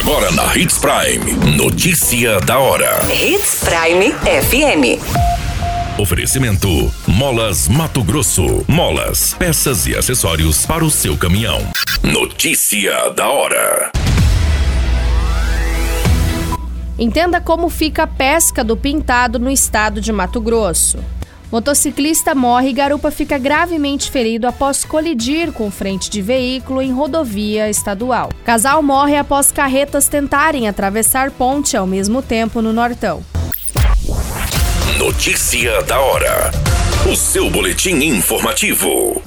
Agora na Hits Prime. Notícia da hora. Hits Prime FM. Oferecimento: Molas Mato Grosso. Molas, peças e acessórios para o seu caminhão. Notícia da hora. Entenda como fica a pesca do pintado no estado de Mato Grosso. Motociclista morre e garupa fica gravemente ferido após colidir com frente de veículo em rodovia estadual. Casal morre após carretas tentarem atravessar ponte ao mesmo tempo no Nortão. Notícia da hora. O seu boletim informativo.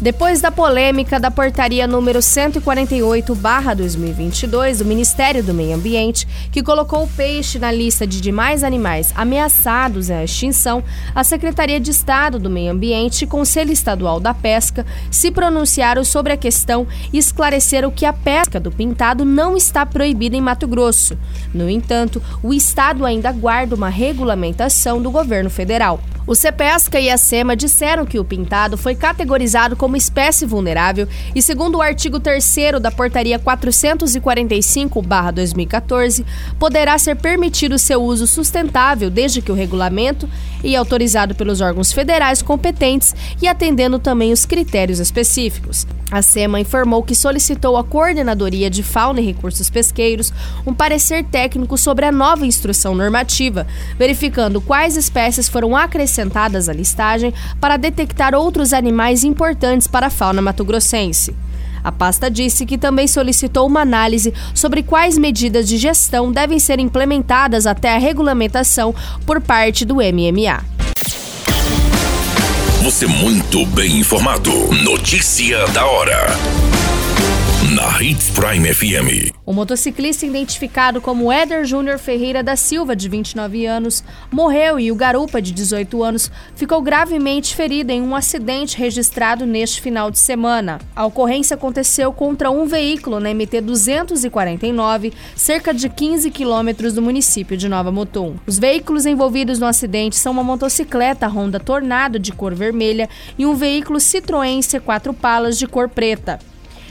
Depois da polêmica da portaria número 148/2022 do Ministério do Meio Ambiente, que colocou o peixe na lista de demais animais ameaçados à extinção, a Secretaria de Estado do Meio Ambiente e Conselho Estadual da Pesca se pronunciaram sobre a questão e esclareceram que a pesca do pintado não está proibida em Mato Grosso. No entanto, o estado ainda guarda uma regulamentação do governo federal. O CEPESCA e a SEMA disseram que o pintado foi categorizado como espécie vulnerável e, segundo o artigo 3 da Portaria 445-2014, poderá ser permitido seu uso sustentável desde que o regulamento e autorizado pelos órgãos federais competentes e atendendo também os critérios específicos. A SEMA informou que solicitou à Coordenadoria de Fauna e Recursos Pesqueiros um parecer técnico sobre a nova instrução normativa, verificando quais espécies foram acrescentadas acrescentadas à listagem para detectar outros animais importantes para a fauna matogrossense. A pasta disse que também solicitou uma análise sobre quais medidas de gestão devem ser implementadas até a regulamentação por parte do MMA. Você muito bem informado. Notícia da hora na Hits Prime FM. O motociclista identificado como Éder Júnior Ferreira da Silva, de 29 anos, morreu e o garupa, de 18 anos, ficou gravemente ferido em um acidente registrado neste final de semana. A ocorrência aconteceu contra um veículo na MT 249, cerca de 15 quilômetros do município de Nova Mutum. Os veículos envolvidos no acidente são uma motocicleta Honda Tornado de cor vermelha e um veículo Citroën C4 Palas de cor preta.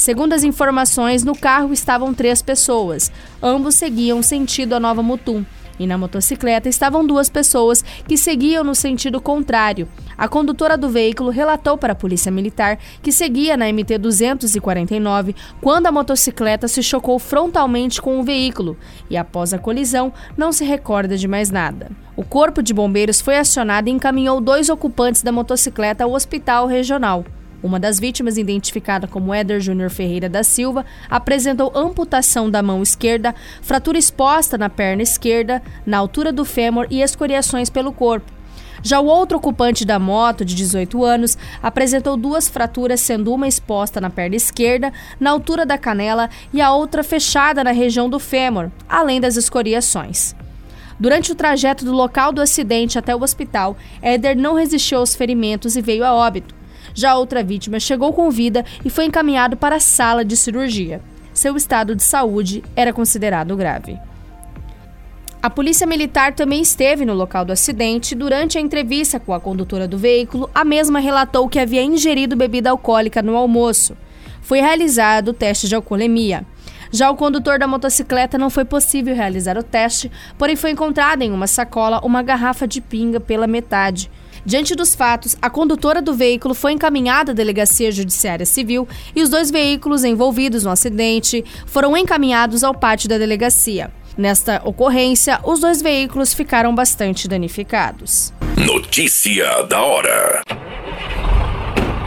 Segundo as informações, no carro estavam três pessoas. Ambos seguiam sentido a Nova Mutum. E na motocicleta estavam duas pessoas que seguiam no sentido contrário. A condutora do veículo relatou para a Polícia Militar que seguia na MT 249 quando a motocicleta se chocou frontalmente com o veículo e, após a colisão, não se recorda de mais nada. O Corpo de Bombeiros foi acionado e encaminhou dois ocupantes da motocicleta ao hospital regional. Uma das vítimas, identificada como Éder Júnior Ferreira da Silva, apresentou amputação da mão esquerda, fratura exposta na perna esquerda, na altura do fêmur e escoriações pelo corpo. Já o outro ocupante da moto, de 18 anos, apresentou duas fraturas, sendo uma exposta na perna esquerda, na altura da canela, e a outra fechada na região do fêmur, além das escoriações. Durante o trajeto do local do acidente até o hospital, Éder não resistiu aos ferimentos e veio a óbito. Já outra vítima chegou com vida e foi encaminhado para a sala de cirurgia. Seu estado de saúde era considerado grave. A polícia militar também esteve no local do acidente. Durante a entrevista com a condutora do veículo, a mesma relatou que havia ingerido bebida alcoólica no almoço. Foi realizado o teste de alcoolemia. Já o condutor da motocicleta não foi possível realizar o teste, porém foi encontrada em uma sacola uma garrafa de pinga pela metade. Diante dos fatos, a condutora do veículo foi encaminhada à Delegacia Judiciária Civil e os dois veículos envolvidos no acidente foram encaminhados ao pátio da delegacia. Nesta ocorrência, os dois veículos ficaram bastante danificados. Notícia da hora.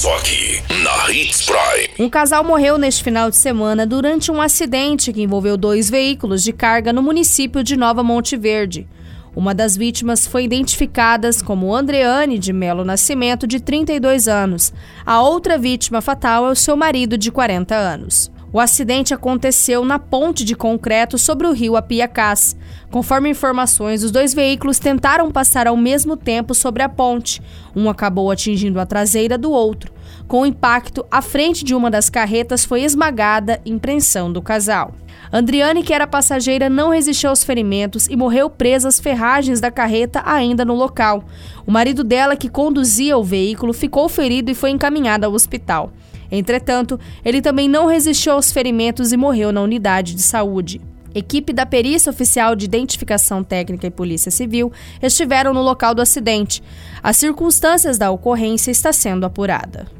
Só aqui, na Hits Prime. Um casal morreu neste final de semana durante um acidente que envolveu dois veículos de carga no município de Nova Monte Verde. Uma das vítimas foi identificada como Andreane de Melo Nascimento, de 32 anos. A outra vítima fatal é o seu marido, de 40 anos. O acidente aconteceu na ponte de concreto sobre o rio Apiacás. Conforme informações, os dois veículos tentaram passar ao mesmo tempo sobre a ponte. Um acabou atingindo a traseira do outro. Com o impacto, a frente de uma das carretas foi esmagada, impressão do casal. Andriane, que era passageira, não resistiu aos ferimentos e morreu presa às ferragens da carreta ainda no local. O marido dela, que conduzia o veículo, ficou ferido e foi encaminhado ao hospital. Entretanto, ele também não resistiu aos ferimentos e morreu na unidade de saúde. Equipe da Perícia Oficial de Identificação Técnica e Polícia Civil estiveram no local do acidente. As circunstâncias da ocorrência está sendo apurada.